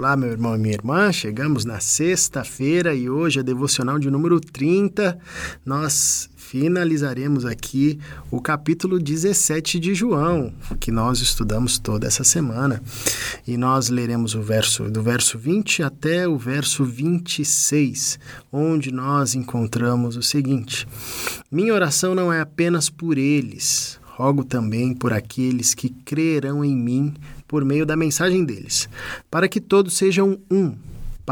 Olá, meu irmão e minha irmã. Chegamos na sexta-feira e hoje é devocional de número 30. Nós finalizaremos aqui o capítulo 17 de João, que nós estudamos toda essa semana. E nós leremos o verso do verso 20 até o verso 26, onde nós encontramos o seguinte: Minha oração não é apenas por eles, rogo também por aqueles que crerão em mim por meio da mensagem deles, para que todos sejam um.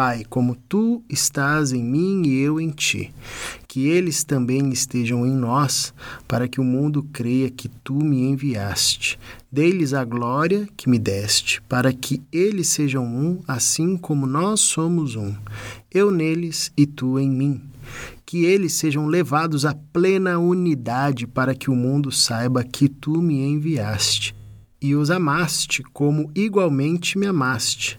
Pai, como tu estás em mim e eu em ti, que eles também estejam em nós, para que o mundo creia que tu me enviaste. Dê-lhes a glória que me deste, para que eles sejam um, assim como nós somos um. Eu neles e tu em mim. Que eles sejam levados à plena unidade, para que o mundo saiba que tu me enviaste e os amaste como igualmente me amaste.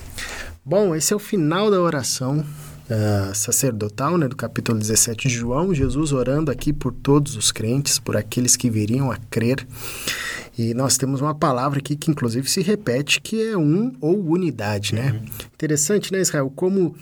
Bom, esse é o final da oração uh, sacerdotal, né, do capítulo 17 de João, Jesus orando aqui por todos os crentes, por aqueles que viriam a crer. E nós temos uma palavra aqui que inclusive se repete, que é um ou unidade, né? Uhum. Interessante, né, Israel? Como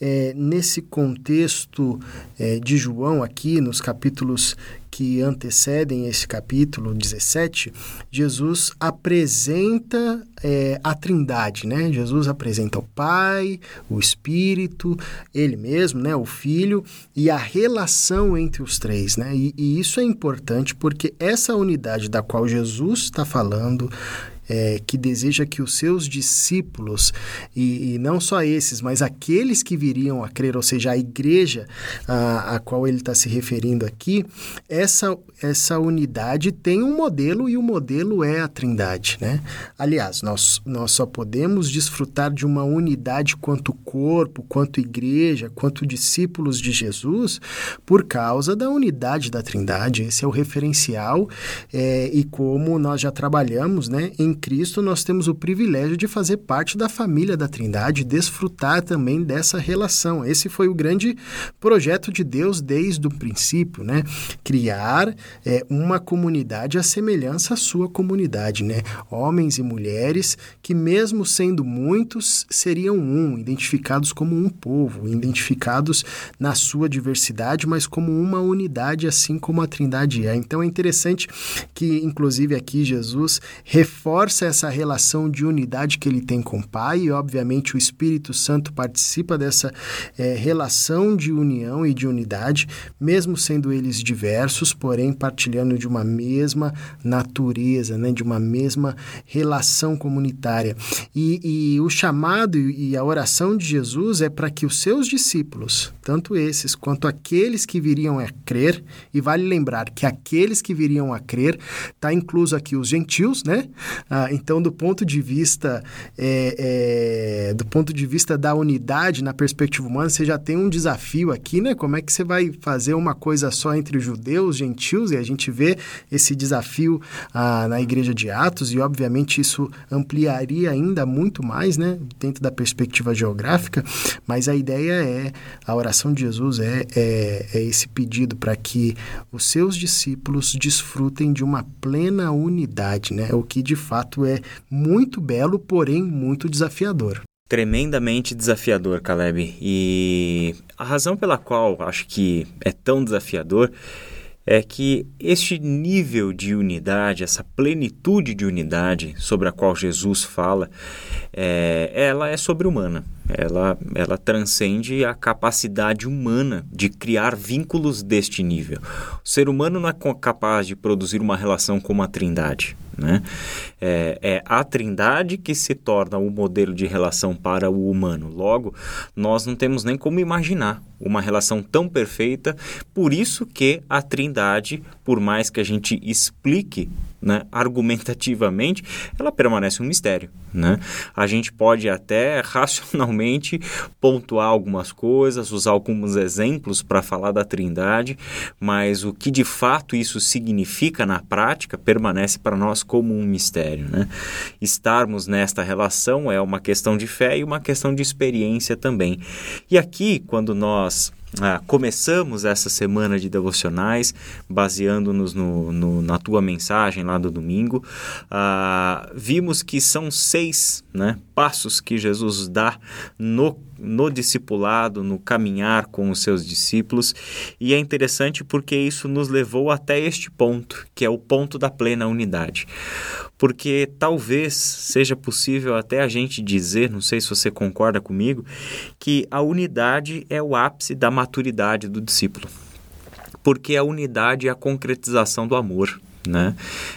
é, nesse contexto é, de João aqui, nos capítulos que antecedem esse capítulo 17, Jesus apresenta é, a Trindade, né? Jesus apresenta o Pai, o Espírito, ele mesmo, né? O Filho e a relação entre os três, né? E, e isso é importante porque essa unidade da qual Jesus está falando é, que deseja que os seus discípulos, e, e, não só esses, mas aqueles que viriam a crer, ou seja, a igreja a, a qual ele está se referindo aqui, essa, essa unidade tem um modelo e o modelo é a trindade. Né? Aliás, nós, nós só podemos desfrutar de uma unidade quanto corpo, quanto igreja, quanto discípulos de Jesus, por causa da unidade da trindade. Esse é o referencial é, e como nós já trabalhamos né, em Cristo, nós temos o privilégio de fazer parte da família da Trindade, desfrutar também dessa relação. Esse foi o grande projeto de Deus desde o princípio, né? Criar é, uma comunidade à semelhança à sua comunidade, né? Homens e mulheres que, mesmo sendo muitos, seriam um, identificados como um povo, identificados na sua diversidade, mas como uma unidade, assim como a Trindade é. Então é interessante que, inclusive, aqui Jesus reforça reforça essa relação de unidade que ele tem com o Pai, e obviamente o Espírito Santo participa dessa é, relação de união e de unidade, mesmo sendo eles diversos, porém partilhando de uma mesma natureza, né, de uma mesma relação comunitária. E, e o chamado e a oração de Jesus é para que os seus discípulos, tanto esses quanto aqueles que viriam a crer, e vale lembrar que aqueles que viriam a crer, está incluso aqui os gentios, né? Ah, então, do ponto de vista é, é, do ponto de vista da unidade na perspectiva humana, você já tem um desafio aqui, né? Como é que você vai fazer uma coisa só entre judeus, gentios? E a gente vê esse desafio ah, na Igreja de Atos e, obviamente, isso ampliaria ainda muito mais, né? Dentro da perspectiva geográfica. Mas a ideia é a oração de Jesus é, é, é esse pedido para que os seus discípulos desfrutem de uma plena unidade, né? O que de fato fato é muito belo, porém muito desafiador. Tremendamente desafiador, Caleb. E a razão pela qual acho que é tão desafiador é que este nível de unidade, essa plenitude de unidade sobre a qual Jesus fala, é, ela é sobre-humana. Ela, ela transcende a capacidade humana de criar vínculos deste nível. O ser humano não é capaz de produzir uma relação como a trindade. Né? É, é, a trindade que se torna o modelo de relação para o humano. Logo, nós não temos nem como imaginar uma relação tão perfeita. Por isso que a trindade, por mais que a gente explique né, argumentativamente, ela permanece um mistério. Né? A gente pode até racionalmente pontuar algumas coisas, usar alguns exemplos para falar da Trindade, mas o que de fato isso significa na prática permanece para nós como um mistério. Né? Estarmos nesta relação é uma questão de fé e uma questão de experiência também. E aqui, quando nós ah, começamos essa semana de devocionais, baseando-nos no, no, na tua mensagem lá do domingo. Ah, vimos que são seis né, passos que Jesus dá no, no discipulado, no caminhar com os seus discípulos. E é interessante porque isso nos levou até este ponto, que é o ponto da plena unidade porque talvez seja possível até a gente dizer, não sei se você concorda comigo, que a unidade é o ápice da maturidade do discípulo. Porque a unidade é a concretização do amor, né?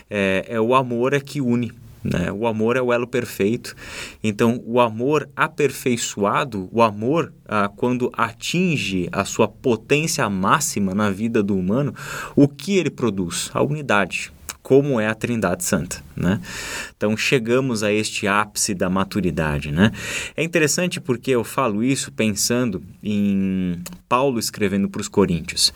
É, é o amor é que une. Né? O amor é o elo perfeito. Então, o amor aperfeiçoado, o amor, ah, quando atinge a sua potência máxima na vida do humano, o que ele produz? A unidade como é a Trindade Santa, né? Então chegamos a este ápice da maturidade, né? É interessante porque eu falo isso pensando em Paulo escrevendo para os Coríntios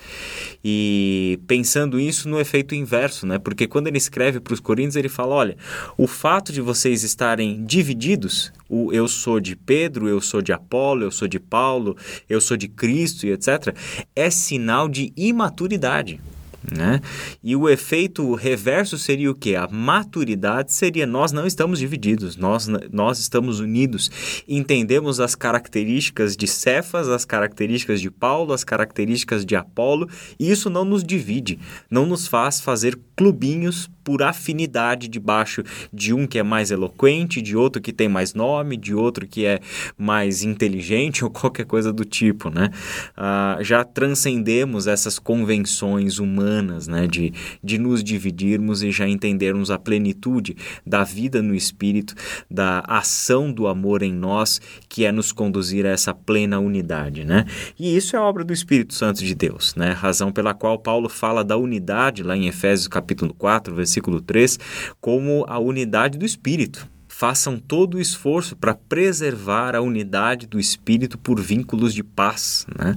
e pensando isso no efeito inverso, né? Porque quando ele escreve para os Coríntios ele fala, olha, o fato de vocês estarem divididos, o eu sou de Pedro, eu sou de Apolo, eu sou de Paulo, eu sou de Cristo e etc, é sinal de imaturidade. Né? E o efeito reverso seria o que? A maturidade seria nós não estamos divididos, nós, nós estamos unidos, entendemos as características de Cefas, as características de Paulo, as características de Apolo, e isso não nos divide, não nos faz fazer clubinhos por afinidade debaixo de um que é mais eloquente, de outro que tem mais nome, de outro que é mais inteligente ou qualquer coisa do tipo, né? Ah, já transcendemos essas convenções humanas, né? De, de nos dividirmos e já entendermos a plenitude da vida no Espírito, da ação do amor em nós, que é nos conduzir a essa plena unidade, né? E isso é obra do Espírito Santo de Deus, né? Razão pela qual Paulo fala da unidade lá em Efésios capítulo 4, versículo versículo 3, como a unidade do Espírito. Façam todo o esforço para preservar a unidade do espírito por vínculos de paz. Né?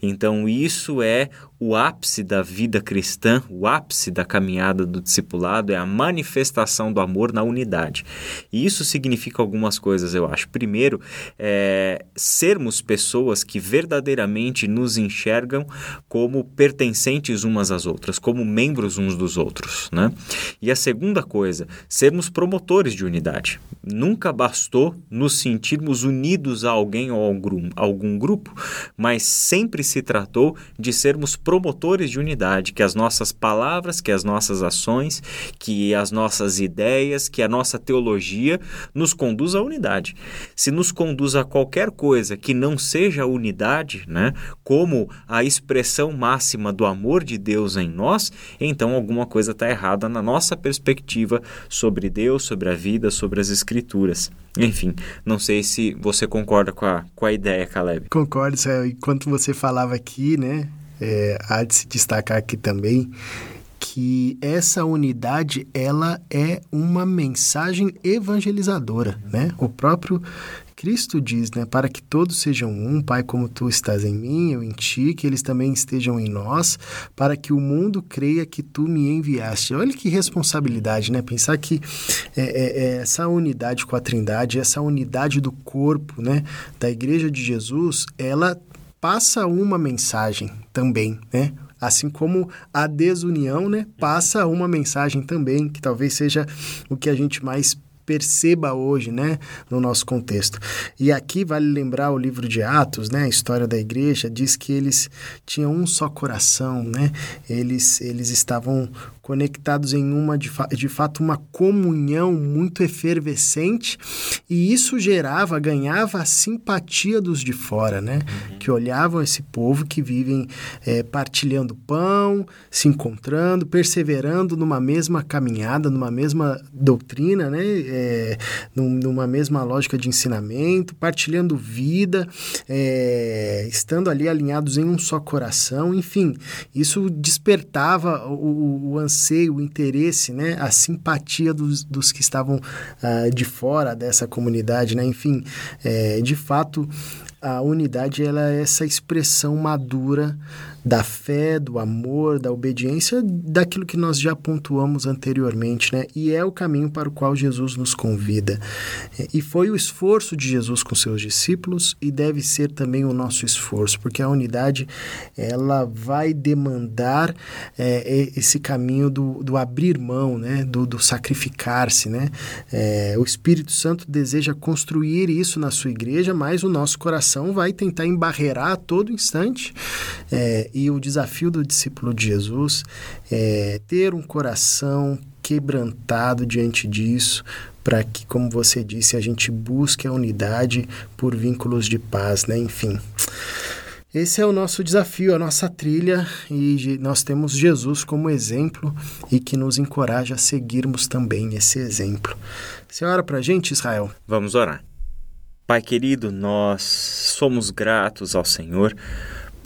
Então, isso é o ápice da vida cristã, o ápice da caminhada do discipulado é a manifestação do amor na unidade. E isso significa algumas coisas, eu acho. Primeiro, é sermos pessoas que verdadeiramente nos enxergam como pertencentes umas às outras, como membros uns dos outros. Né? E a segunda coisa, sermos promotores de unidade. Nunca bastou nos sentirmos unidos a alguém ou a algum, algum grupo, mas sempre se tratou de sermos promotores de unidade, que as nossas palavras, que as nossas ações, que as nossas ideias, que a nossa teologia nos conduz à unidade. Se nos conduz a qualquer coisa que não seja a unidade, né, como a expressão máxima do amor de Deus em nós, então alguma coisa está errada na nossa perspectiva sobre Deus, sobre a vida, sobre as Escrituras. Enfim, não sei se você concorda com a, com a ideia, Caleb. Concordo, enquanto você falava aqui, né? É, há de se destacar aqui também que essa unidade ela é uma mensagem evangelizadora, né? O próprio Cristo diz, né, para que todos sejam um, Pai, como tu estás em mim, eu em ti, que eles também estejam em nós, para que o mundo creia que tu me enviaste. Olha que responsabilidade, né? Pensar que é, é, é essa unidade com a Trindade, essa unidade do corpo, né, da Igreja de Jesus, ela passa uma mensagem também, né? Assim como a desunião, né, passa uma mensagem também, que talvez seja o que a gente mais perceba hoje, né, no nosso contexto. E aqui vale lembrar o livro de Atos, né, a história da igreja diz que eles tinham um só coração, né? Eles eles estavam conectados em uma, de, fa de fato, uma comunhão muito efervescente, e isso gerava, ganhava a simpatia dos de fora, né? Uhum. Que olhavam esse povo que vivem é, partilhando pão, se encontrando, perseverando numa mesma caminhada, numa mesma doutrina, né? É, numa mesma lógica de ensinamento, partilhando vida, é, estando ali alinhados em um só coração, enfim, isso despertava o, o anseio, o interesse, né, a simpatia dos, dos que estavam uh, de fora dessa comunidade, né, enfim, é, de fato a unidade ela é essa expressão madura da fé, do amor, da obediência, daquilo que nós já pontuamos anteriormente, né? E é o caminho para o qual Jesus nos convida. E foi o esforço de Jesus com seus discípulos e deve ser também o nosso esforço, porque a unidade ela vai demandar é, esse caminho do, do abrir mão, né? Do, do sacrificar-se, né? É, o Espírito Santo deseja construir isso na sua igreja, mas o nosso coração vai tentar embarrear a todo instante. É, e o desafio do discípulo de Jesus é ter um coração quebrantado diante disso, para que, como você disse, a gente busque a unidade por vínculos de paz, né? Enfim. Esse é o nosso desafio, a nossa trilha, e nós temos Jesus como exemplo e que nos encoraja a seguirmos também esse exemplo. Você ora para a gente, Israel? Vamos orar. Pai querido, nós somos gratos ao Senhor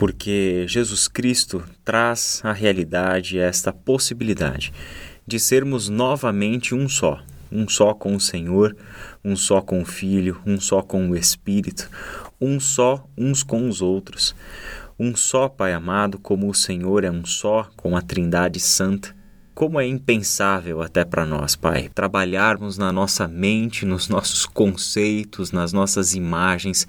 porque Jesus Cristo traz à realidade esta possibilidade de sermos novamente um só, um só com o Senhor, um só com o Filho, um só com o Espírito, um só uns com os outros. Um só, Pai amado, como o Senhor é um só com a Trindade Santa. Como é impensável até para nós, Pai, trabalharmos na nossa mente, nos nossos conceitos, nas nossas imagens,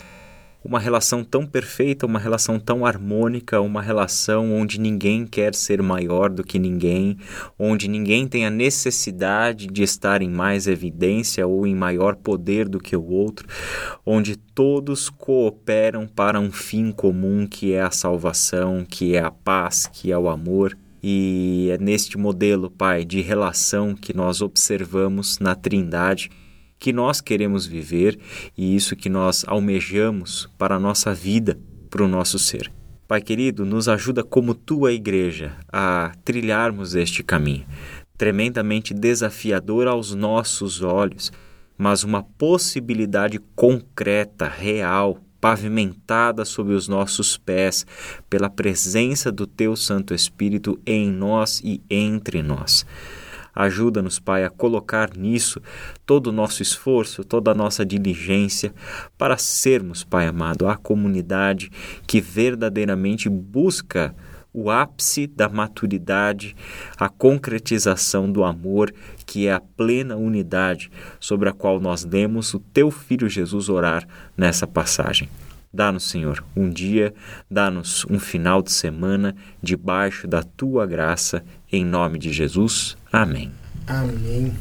uma relação tão perfeita, uma relação tão harmônica, uma relação onde ninguém quer ser maior do que ninguém, onde ninguém tem a necessidade de estar em mais evidência ou em maior poder do que o outro, onde todos cooperam para um fim comum que é a salvação, que é a paz, que é o amor. E é neste modelo, Pai, de relação que nós observamos na Trindade que nós queremos viver e isso que nós almejamos para a nossa vida, para o nosso ser. Pai querido, nos ajuda como tua igreja a trilharmos este caminho, tremendamente desafiador aos nossos olhos, mas uma possibilidade concreta, real, pavimentada sob os nossos pés pela presença do teu Santo Espírito em nós e entre nós. Ajuda-nos, Pai, a colocar nisso todo o nosso esforço, toda a nossa diligência para sermos, Pai amado, a comunidade que verdadeiramente busca o ápice da maturidade, a concretização do amor, que é a plena unidade sobre a qual nós demos o teu filho Jesus orar nessa passagem. Dá-nos, Senhor, um dia, dá-nos um final de semana debaixo da tua graça, em nome de Jesus. Amém. Amém.